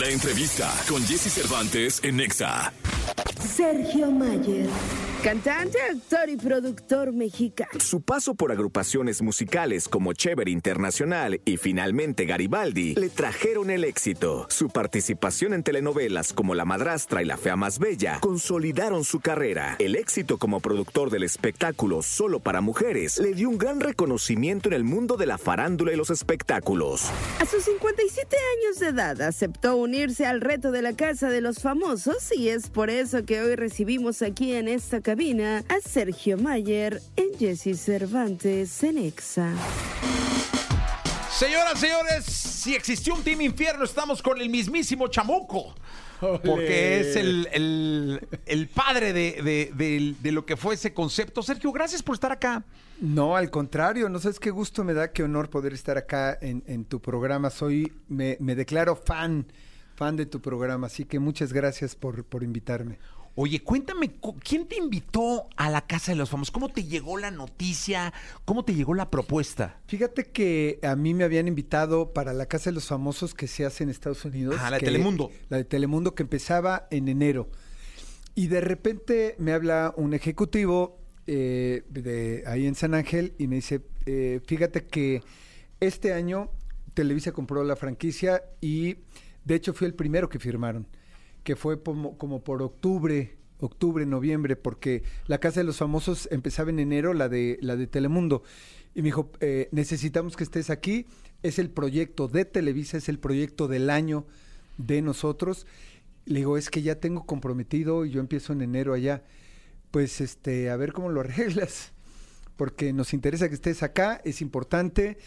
La entrevista con Jesse Cervantes en Nexa. Sergio Mayer. Cantante, actor y productor mexicano. Su paso por agrupaciones musicales como Chever Internacional y finalmente Garibaldi le trajeron el éxito. Su participación en telenovelas como La Madrastra y La Fea Más Bella consolidaron su carrera. El éxito como productor del espectáculo Solo para Mujeres le dio un gran reconocimiento en el mundo de la farándula y los espectáculos. A sus 57 años de edad aceptó unirse al reto de la Casa de los Famosos y es por eso que hoy recibimos aquí en esta cabina a Sergio Mayer en Jesse Cervantes Cenexa. Señoras, señores, si existió un Team Infierno, estamos con el mismísimo Chamuco. Porque es el, el- el padre de, de- de- de lo que fue ese concepto. Sergio, gracias por estar acá. No, al contrario, no sabes qué gusto me da, qué honor poder estar acá en, en tu programa. Soy, me, me declaro fan, fan de tu programa, así que muchas gracias por, por invitarme. Oye, cuéntame, cu- ¿quién te invitó a la Casa de los Famosos? ¿Cómo te llegó la noticia? ¿Cómo te llegó la propuesta? Fíjate que a mí me habían invitado para la Casa de los Famosos que se hace en Estados Unidos. Ah, la de Telemundo. La de Telemundo que empezaba en enero. Y de repente me habla un ejecutivo eh, de ahí en San Ángel y me dice, eh, fíjate que este año Televisa compró la franquicia y de hecho fui el primero que firmaron, que fue como, como por octubre, octubre, noviembre, porque la Casa de los Famosos empezaba en enero, la de, la de Telemundo. Y me dijo, eh, necesitamos que estés aquí, es el proyecto de Televisa, es el proyecto del año de nosotros. Le digo, es que ya tengo comprometido y yo empiezo en enero allá. Pues este, a ver cómo lo arreglas. Porque nos interesa que estés acá, es importante.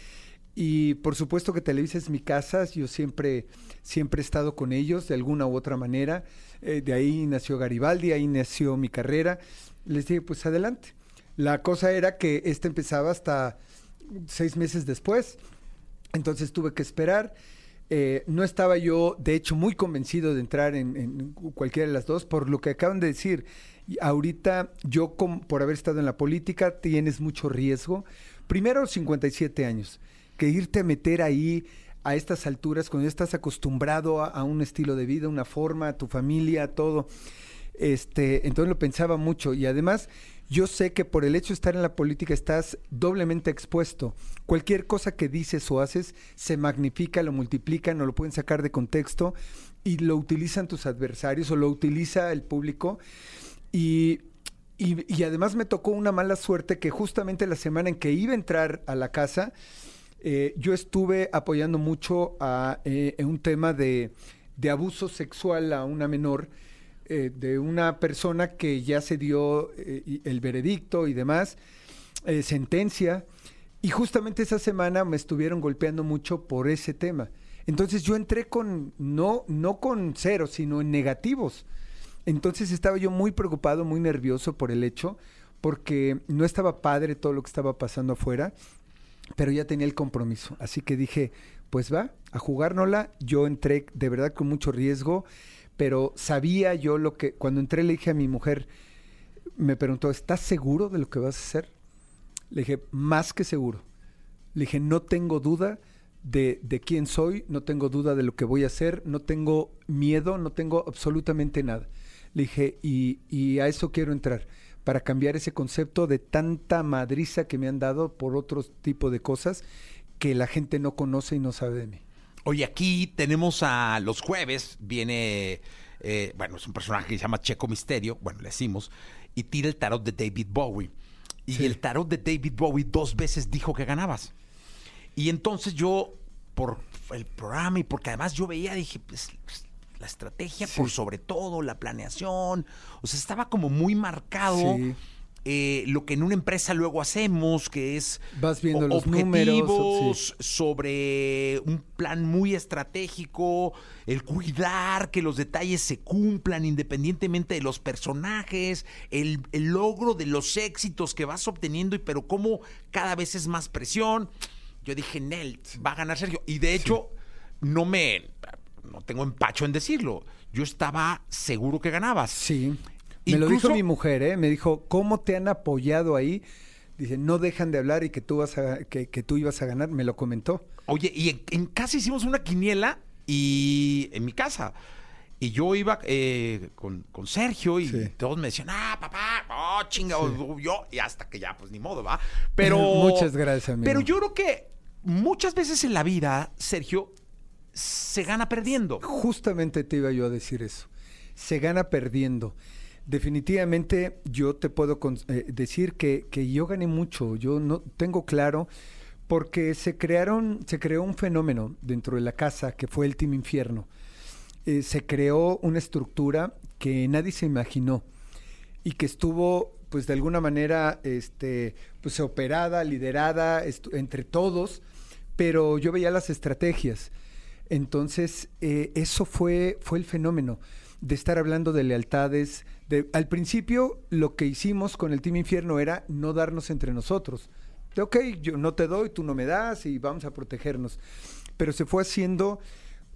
Y por supuesto que Televisa es mi casa, yo siempre, siempre he estado con ellos de alguna u otra manera. Eh, de ahí nació Garibaldi, ahí nació mi carrera. Les dije, pues adelante. La cosa era que este empezaba hasta seis meses después. Entonces tuve que esperar. Eh, no estaba yo, de hecho, muy convencido de entrar en, en cualquiera de las dos, por lo que acaban de decir. Ahorita, yo, por haber estado en la política, tienes mucho riesgo. Primero, 57 años. Que irte a meter ahí a estas alturas, cuando ya estás acostumbrado a, un estilo de vida, una forma, a tu familia, todo. Este, entonces lo pensaba mucho y además yo sé que por el hecho de estar en la política estás doblemente expuesto. Cualquier cosa que dices o haces se magnifica, lo multiplican o lo pueden sacar de contexto y lo utilizan tus adversarios o lo utiliza el público. Y- y además me tocó una mala suerte que justamente la semana en que iba a entrar a la casa, eh, yo estuve apoyando mucho a eh, en un tema de, abuso sexual a una menor, eh, de una persona que ya se dio el veredicto y demás, sentencia, y justamente esa semana me estuvieron golpeando mucho por ese tema. Entonces yo entré con, no, no con cero, sino en negativos. Entonces estaba yo muy preocupado, muy nervioso por el hecho, porque no estaba padre todo lo que estaba pasando afuera, pero ya tenía el compromiso. Así que dije, pues va, a jugárnosla. Yo entré de verdad con mucho riesgo, pero sabía yo lo que, cuando entré le dije a mi mujer, me preguntó, ¿estás seguro de lo que vas a hacer? Le dije, más que seguro. Le dije, no tengo duda de, de quién soy, no tengo duda de lo que voy a hacer, no tengo miedo, no tengo absolutamente nada. Le dije, y, y a eso quiero entrar, para cambiar ese concepto de tanta madriza que me han dado por otro tipo de cosas que la gente no conoce y no sabe de mí. Oye, aquí tenemos a los jueves, viene, eh, bueno, es un personaje que se llama Checo Misterio, bueno, le decimos, y tira el tarot de David Bowie. Y Sí. el tarot de David Bowie dos veces dijo que ganabas. Y entonces yo, por el programa y porque además yo veía, dije, pues la estrategia Sí. por sobre todo, la planeación, o sea, estaba como muy marcado. Sí. eh, lo que en una empresa luego hacemos, que es Vas viendo los números, sobre un plan muy estratégico, el cuidar que los detalles se cumplan independientemente de los personajes, el, el logro de los éxitos que vas obteniendo, y pero cómo cada vez es más presión. Yo dije, Nel, va a ganar Sergio. Y de hecho, no me. No tengo empacho en decirlo. Yo estaba seguro que ganabas. Sí. Me lo dijo mi mujer, ¿eh? Me dijo, ¿cómo te han apoyado ahí? Dice, no dejan de hablar y que tú, vas a, que, que tú ibas a ganar. Me lo comentó. Oye, y en, en casa hicimos una quiniela y en mi casa. Y yo iba eh, con, con Sergio y Sí. todos me decían, ah, papá, oh, chinga, yo, y hasta que ya, pues ni modo, va. Pero. Muchas gracias, amigo. Pero yo creo que muchas veces en la vida, Sergio, se gana perdiendo. Justamente te iba yo a decir eso. Se gana perdiendo. Definitivamente yo te puedo eh, decir que, que yo gané mucho. Yo no tengo claro porque se crearon, se creó un fenómeno dentro de la casa que fue el Team Infierno. Eh, se creó una estructura que nadie se imaginó y que estuvo pues de alguna manera este pues operada, liderada entre todos, pero yo veía las estrategias. Entonces, eh, eso fue, fue el fenómeno de estar hablando de lealtades. De, al principio, lo que hicimos con el Team Infierno era no darnos entre nosotros. De, ok, yo no te doy, tú no me das y vamos a protegernos. Pero se fue haciendo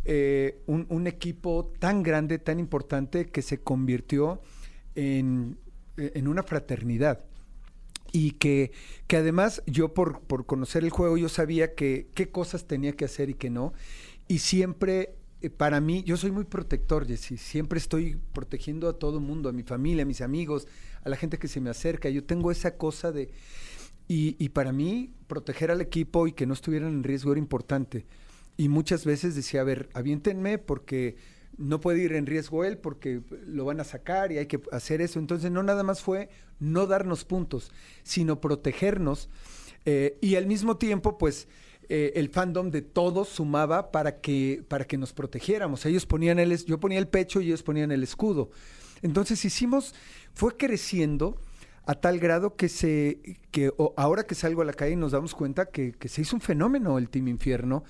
eh, un, equipo tan grande, tan importante, que se convirtió en, en una fraternidad y que, que además yo por, por conocer el juego yo sabía que qué cosas tenía que hacer y qué no. Y siempre, eh, para mí, yo soy muy protector, Jessy. Siempre estoy protegiendo a todo mundo, a mi familia, a mis amigos, a la gente que se me acerca. Yo tengo esa cosa de... Y, y para mí, proteger al equipo y que no estuvieran en riesgo era importante. Y muchas veces decía, a ver, aviéntenme porque no puede ir en riesgo él porque lo van a sacar y hay que hacer eso. Entonces no nada más fue no darnos puntos, sino protegernos eh, y al mismo tiempo pues eh, el fandom de todos sumaba para que, para que nos protegiéramos. Ellos ponían el, yo ponía el pecho y ellos ponían el escudo. Entonces hicimos, fue creciendo a tal grado que se que ahora que salgo a la calle nos damos cuenta que, se hizo un fenómeno el Team Infierno.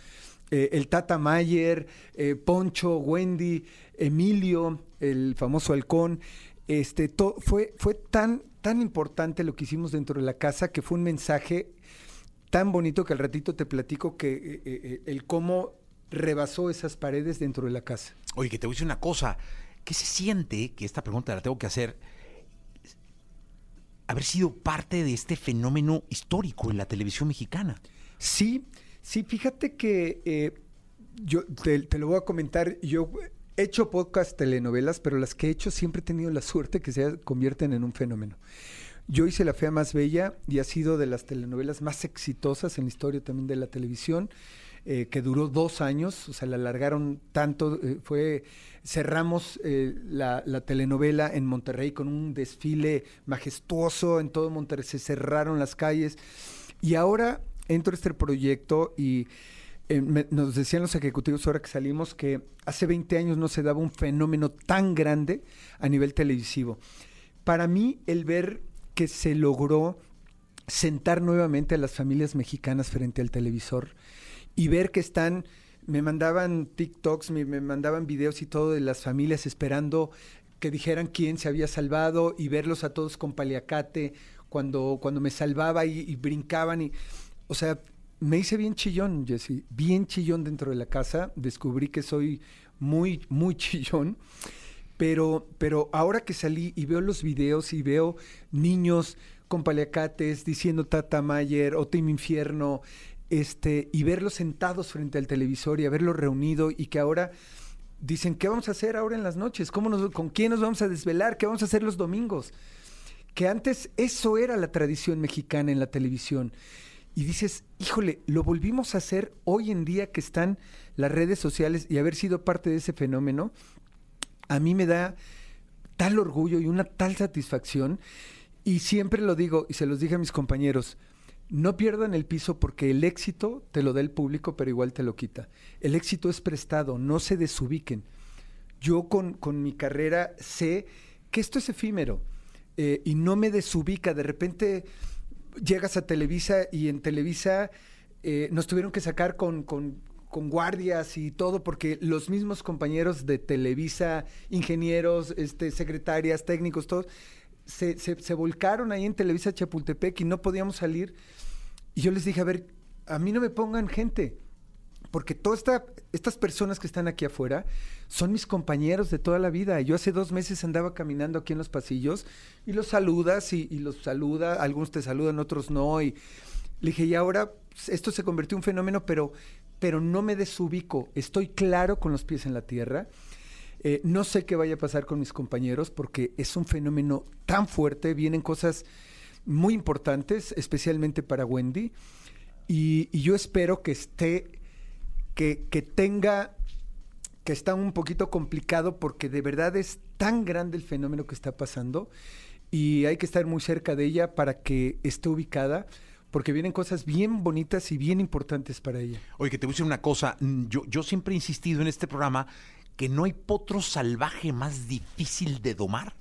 Eh, el Tata Mayer, eh, Poncho, Wendy, Emilio, el famoso halcón. Este, fue, fue tan, tan importante lo que hicimos dentro de la casa que fue un mensaje tan bonito que al ratito te platico que eh, eh, el cómo rebasó esas paredes dentro de la casa. Oye, que te voy a decir una cosa. ¿Qué se siente, que esta pregunta la tengo que hacer, haber sido parte de este fenómeno histórico en la televisión mexicana? Sí, sí, fíjate que eh, yo te, te lo voy a comentar. Yo he hecho podcast, telenovelas, pero las que he hecho siempre he tenido la suerte que se convierten en un fenómeno. Yo hice La Fea Más Bella y ha sido de las telenovelas más exitosas en la historia también de la televisión, eh, que duró dos años, o sea, la alargaron tanto, eh, fue, cerramos eh, la, la telenovela en Monterrey con un desfile majestuoso en todo Monterrey, se cerraron las calles y ahora entro a este proyecto y me- nos decían los ejecutivos ahora que salimos que hace 20 años no se daba un fenómeno tan grande a nivel televisivo. Para mí, el ver que se logró sentar nuevamente a las familias mexicanas frente al televisor y ver que están, me mandaban TikToks, me, me mandaban videos y todo de las familias esperando que dijeran quién se había salvado y verlos a todos con paliacate cuando, cuando me salvaba y, brincaban y, o sea, me hice bien chillón, Jesse, bien chillón dentro de la casa, descubrí que soy muy, muy chillón. Pero, pero ahora que salí y veo los videos y veo niños con paliacates diciendo Tata Mayer o Team Infierno, este, y verlos sentados frente al televisor y haberlos reunido y que ahora dicen, ¿qué vamos a hacer ahora en las noches? ¿Cómo nos, ¿Con quién nos vamos a desvelar? ¿Qué vamos a hacer los domingos? Que antes eso era la tradición mexicana en la televisión. Y dices, híjole, lo volvimos a hacer hoy en día que están las redes sociales y haber sido parte de ese fenómeno a mí me da tal orgullo y una tal satisfacción. Y siempre lo digo, y se los dije a mis compañeros, no pierdan el piso porque el éxito te lo da el público, pero igual te lo quita. El éxito es prestado, no se desubiquen. Yo con, con mi carrera sé que esto es efímero eh, y no me desubica. De repente llegas a Televisa y en Televisa eh, nos tuvieron que sacar con, con, con guardias y todo, porque los mismos compañeros de Televisa, ingenieros, este, secretarias, técnicos, todos, se, se, volcaron ahí en Televisa Chapultepec y no podíamos salir. Y yo les dije, a ver, a mí no me pongan gente, porque todas esta, estas personas que están aquí afuera son mis compañeros de toda la vida. Yo hace dos meses andaba caminando aquí en los pasillos y los saludas y, y los saluda, algunos te saludan, otros no. Y le dije, y ahora pues, esto se convirtió en un fenómeno, pero pero no me desubico. Estoy claro con los pies en la tierra. Eh, no sé qué vaya a pasar con mis compañeros porque es un fenómeno tan fuerte, vienen cosas muy importantes, especialmente para Wendy, y, y yo espero que esté, que, que tenga, que está un poquito complicado porque de verdad es tan grande el fenómeno que está pasando y hay que estar muy cerca de ella para que esté ubicada porque vienen cosas bien bonitas y bien importantes para ella. Oye, que te voy a decir una cosa. mm, Yo, yo siempre he insistido en este programa que no hay potro salvaje más difícil de domar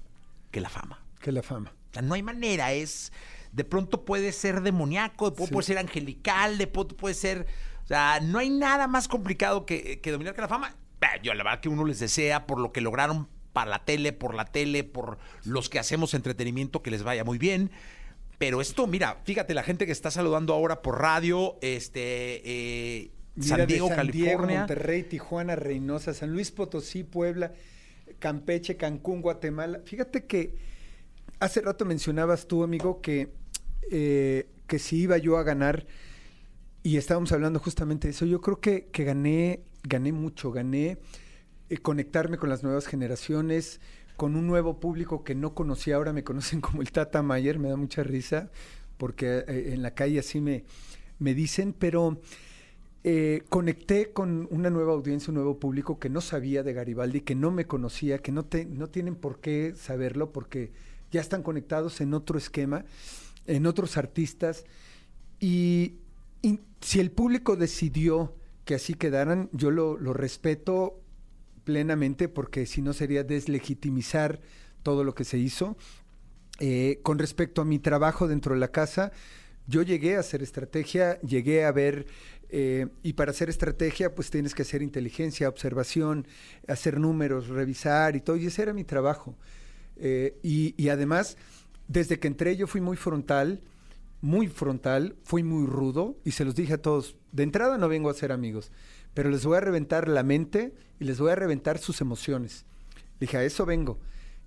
que la fama. Que la fama. O sea, no hay manera, es... De pronto puede ser demoníaco, de pronto Sí. puede ser angelical, de pronto puede ser... O sea, no hay nada más complicado que, que dominar que la fama. Yo la verdad que uno les desea por lo que lograron para la tele, por la tele, por los que hacemos entretenimiento, que les vaya muy bien. Pero esto, mira, fíjate, la gente que está saludando ahora por radio, este, eh, Mira, San de Diego, San Diego, California. Monterrey, Tijuana, Reynosa, San Luis Potosí, Puebla, Campeche, Cancún, Guatemala. Fíjate que hace rato mencionabas tú, amigo, que, eh, que si iba yo a ganar, y estábamos hablando justamente de eso, yo creo que, que gané, gané mucho, gané eh, conectarme con las nuevas generaciones, con un nuevo público que no conocía, ahora me conocen como el Tata Mayer, me da mucha risa, porque eh, en la calle así me, me dicen, pero eh, conecté con una nueva audiencia, un nuevo público que no sabía de Garibaldi, que no me conocía, que no, te, no tienen por qué saberlo, porque ya están conectados en otro esquema, en otros artistas. Y, y si el público decidió que así quedaran, yo lo, lo respeto plenamente, porque si no sería deslegitimizar todo lo que se hizo. Eh, con respecto a mi trabajo dentro de la casa, yo llegué a hacer estrategia, llegué a ver, eh, y para hacer estrategia, pues tienes que hacer inteligencia, observación, hacer números, revisar y todo, y ese era mi trabajo. Eh, y, y además, desde que entré yo fui muy frontal, muy frontal, fui muy rudo, y se los dije a todos, de entrada no vengo a ser amigos, pero les voy a reventar la mente y les voy a reventar sus emociones. Dije, a eso vengo.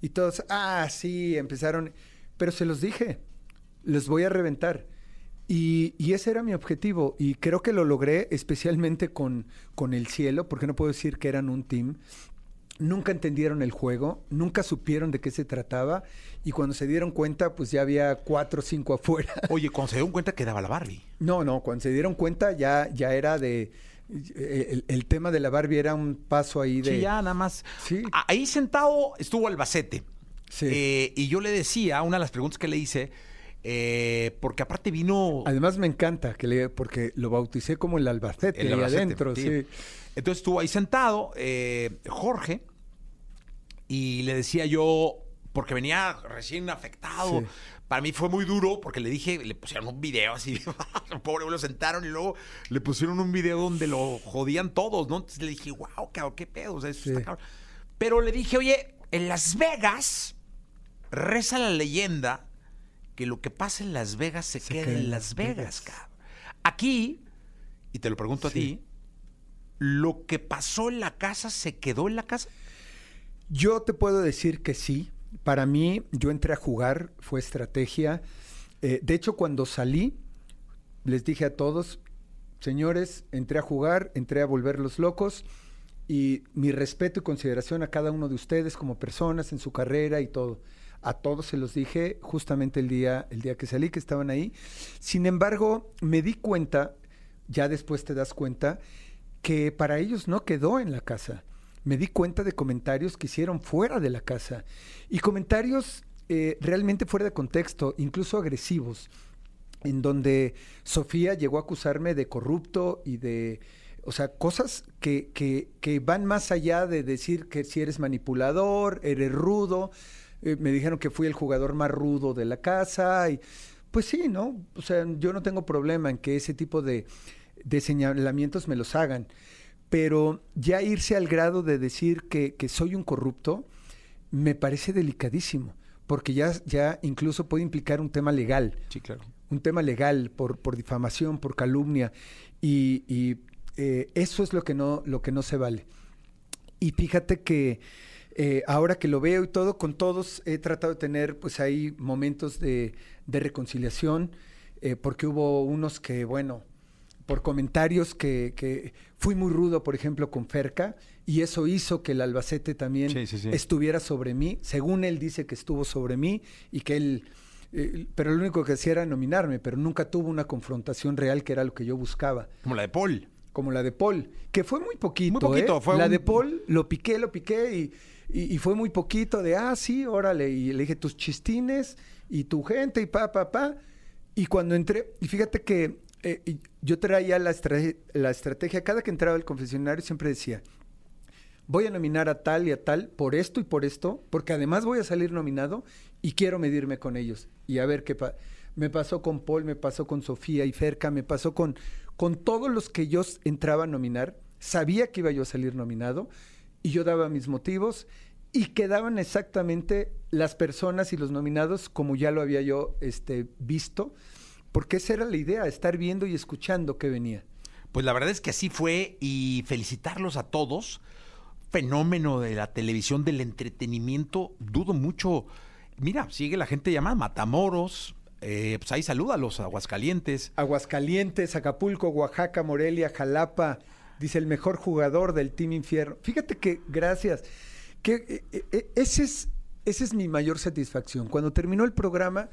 Y todos, ah, sí, empezaron. Pero se los dije, les voy a reventar. Y, y ese era mi objetivo. Y creo que lo logré especialmente con, con el cielo, porque no puedo decir que eran un team. Nunca entendieron el juego, nunca supieron de qué se trataba. Y cuando se dieron cuenta, pues ya había cuatro o cinco afuera. Oye, cuando se dieron cuenta quedaba la Barbie. No, no, cuando se dieron cuenta ya, ya era de... El, el tema de la Barbie era un paso ahí de... Sí, ya nada más. Sí. Ahí sentado estuvo Albacete. Sí. Eh, y yo le decía, una de las preguntas que le hice, eh, porque aparte vino Además me encanta que le, porque lo bauticé como el Albacete, el ahí Albacete, adentro, sí. sí. Entonces estuvo ahí sentado eh, Jorge y le decía yo, porque venía recién afectado. Sí. Para mí fue muy duro porque le dije, le pusieron un video así, pobre, lo sentaron y luego le pusieron un video donde lo jodían todos, ¿no? Entonces le dije, wow, cabrón, qué pedo, o sea, eso Sí. está cabrón. Pero le dije, oye, en Las Vegas reza la leyenda que lo que pasa en Las Vegas se, Se queda queda en Las Vegas, cabrón. Aquí, y te lo pregunto a ti, ¿lo que pasó en la casa se quedó en la casa? Yo te puedo decir que sí. Para mí, yo entré a jugar, fue estrategia. Eh, de hecho, cuando salí, les dije a todos, señores, entré a jugar, entré a volverlos locos y mi respeto y consideración a cada uno de ustedes como personas en su carrera y todo. A todos se los dije justamente el día, el día que salí, que estaban ahí. Sin embargo, me di cuenta, ya después te das cuenta, que para ellos no quedó en la casa. Me di cuenta de comentarios que hicieron fuera de la casa y comentarios eh, realmente fuera de contexto, incluso agresivos, en donde Sofía llegó a acusarme de corrupto y de, o sea, cosas que, que, que van más allá de decir que si eres manipulador, eres rudo. Eh, me dijeron que fui el jugador más rudo de la casa y pues sí, ¿no? O sea, yo no tengo problema en que ese tipo de, de señalamientos me los hagan, pero ya irse al grado de decir que, que soy un corrupto me parece delicadísimo, porque ya, ya incluso puede implicar un tema legal Sí, claro. un tema legal por, por difamación, por calumnia, y, y, eh, eso es lo que no, lo que no se vale. Y fíjate que eh, ahora que lo veo y todo, con todos he tratado de tener pues ahí momentos de, de reconciliación, eh, porque hubo unos que, bueno, por comentarios que, que fui muy rudo, por ejemplo, con Ferca, y eso hizo que el Albacete también Sí, sí, sí. estuviera sobre mí. Según él dice que estuvo sobre mí y que él... eh, pero lo único que hacía era nominarme, pero nunca tuvo una confrontación real que era lo que yo buscaba Como la de Paul. como la de Paul, que fue muy poquito. Muy poquito, ¿eh? fue la un- de Paul lo piqué, lo piqué y, y- y fue muy poquito de, ah, sí, órale. Y le dije tus chistines y tu gente y pa, pa, pa. Y cuando entré, y fíjate que eh, yo traía la, estra- la estrategia, cada que entraba al confesionario siempre decía, voy a nominar a tal y a tal por esto y por esto, porque además voy a salir nominado y quiero medirme con ellos y a ver qué pasa. Me pasó con Paul, me pasó con Sofía y Ferca, me pasó con, con todos los que yo entraba a nominar. Sabía que iba yo a salir nominado y yo daba mis motivos y quedaban exactamente las personas y los nominados como ya lo había yo este, visto, porque esa era la idea, estar viendo y escuchando qué venía. Pues la verdad es que así fue y felicitarlos a todos. Fenómeno de la televisión, del entretenimiento, dudo mucho. Mira, sigue la gente llamada Matamoros, eh, pues ahí saluda a los Aguascalientes. Aguascalientes, Acapulco, Oaxaca, Morelia, Jalapa, dice el mejor jugador del Team Infierno. Fíjate que, gracias, que eh, eh, ese es, esa es mi mayor satisfacción. Cuando terminó el programa,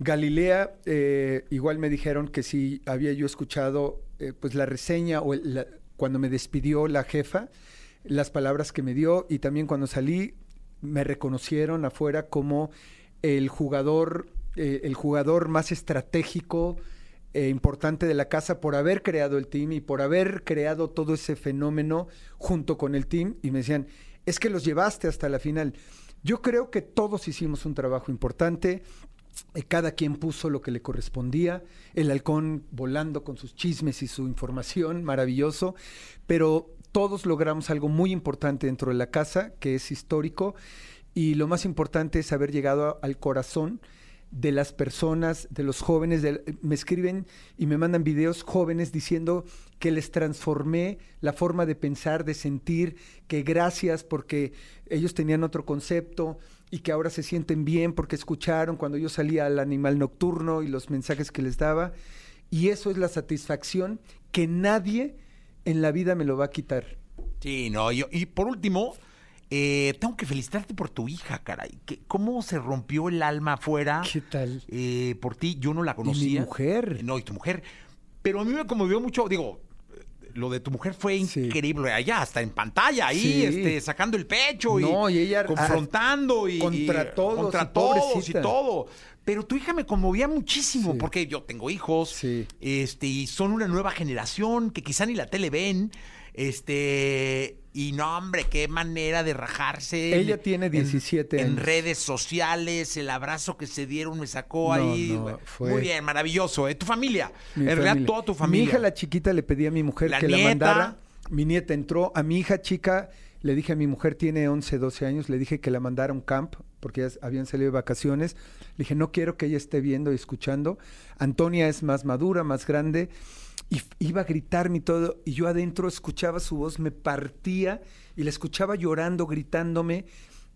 Galilea, eh, igual me dijeron que si había yo escuchado eh, pues la reseña o el- cuando me despidió la jefa, las palabras que me dio y también cuando salí me reconocieron afuera como el jugador, eh, el jugador más estratégico e importante de la casa por haber creado el team y por haber creado todo ese fenómeno junto con el team y me decían, es que los llevaste hasta la final. Yo creo que todos hicimos un trabajo importante. Eh, Cada quien puso lo que le correspondía, el halcón volando con sus chismes y su información, maravilloso, pero todos logramos algo muy importante dentro de la casa, que es histórico, y lo más importante es haber llegado al corazón de las personas, de los jóvenes, me escriben y me mandan videos jóvenes diciendo que les transformé la forma de pensar, de sentir, que gracias porque ellos tenían otro concepto y que ahora se sienten bien porque escucharon cuando yo salía al animal nocturno y los mensajes que les daba. Y eso es la satisfacción que nadie en la vida me lo va a quitar. Sí, no, yo, y por último, eh, tengo que felicitarte por tu hija, caray. que- ¿Cómo se rompió el alma afuera? ¿Qué tal? eh, por ti, yo no la conocía. mujer. No, y tu mujer. Pero a mí me conmovió mucho, digo, lo de tu mujer fue Sí. increíble allá, hasta en pantalla, ahí, Sí. este, sacando el pecho No, y, y ella- confrontando y contra todos, contra y todos y todo. Pero tu hija me conmovía muchísimo Sí. porque yo tengo hijos, este, y son una nueva generación que quizá ni la tele ven, este, y no, hombre, qué manera de rajarse. Ella en- tiene en- 17 En años. redes sociales, el abrazo que se dieron me sacó No, ahí. no, fue- Muy bien, maravilloso. ¿eh? Tu familia. Mi en realidad, toda tu familia. Mi hija, la chiquita, le pedí a mi mujer La que la mandara. Mi nieta entró. A mi hija chica le dije a mi mujer, tiene 11, 12 años, le dije que la mandara a un camp porque ya habían salido de vacaciones. Le dije, no quiero que ella esté viendo y escuchando. Antonia es más madura, más grande. Y iba a gritarme y todo. Y yo adentro escuchaba su voz, me partía y la escuchaba llorando, gritándome.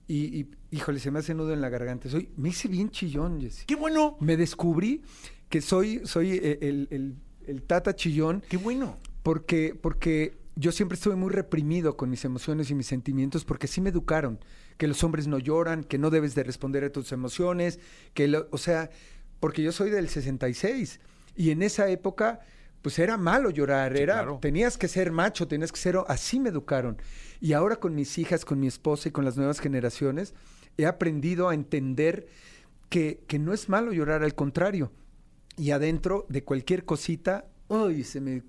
Y, y, híjole, se me hace nudo en la garganta. Soy, me hice bien chillón, Jessy Qué bueno. me descubrí que soy, soy eh, el, el- el tata chillón Qué bueno. porque, porque yo siempre estuve muy reprimido con mis emociones y mis sentimientos porque sí me educaron, que los hombres no lloran, que no debes de responder a tus emociones, que, lo- o sea, porque yo soy del 66 y en esa época pues era malo llorar, Sí, era claro. tenías que ser macho, tenías que ser así me educaron. Y ahora con mis hijas, con mi esposa y con las nuevas generaciones he aprendido a entender que, que no es malo llorar, al contrario. Y adentro de cualquier cosita, uy, se me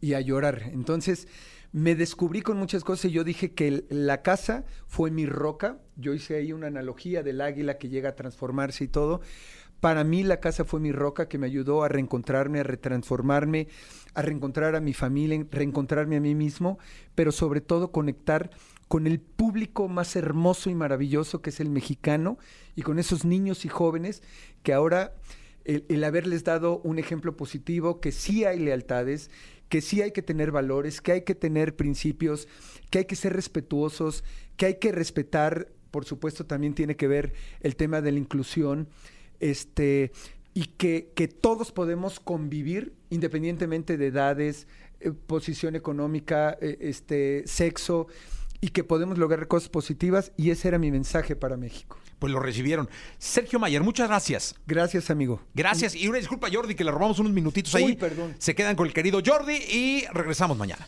y a llorar. Entonces me descubrí con muchas cosas y yo dije que la casa fue mi roca. Yo hice ahí una analogía del águila que llega a transformarse y todo. Para mí la casa fue mi roca que me ayudó a reencontrarme, a retransformarme, a reencontrar a mi familia, reencontrarme a mí mismo, pero sobre todo conectar con el público más hermoso y maravilloso que es el mexicano y con esos niños y jóvenes que ahora el, el haberles dado un ejemplo positivo, que sí hay lealtades, que sí hay que tener valores, que hay que tener principios, que hay que ser respetuosos, que hay que respetar, por supuesto también tiene que ver el tema de la inclusión, este, y que, que todos podemos convivir independientemente de edades, eh, posición económica, eh, este, sexo, y que podemos lograr cosas positivas y ese era mi mensaje para México. Pues lo recibieron. Sergio Mayer, muchas gracias. Gracias, amigo. Gracias. Y una disculpa, Jordi, que le robamos unos minutitos ahí. Uy, perdón. Se quedan con el querido Jordi y regresamos mañana.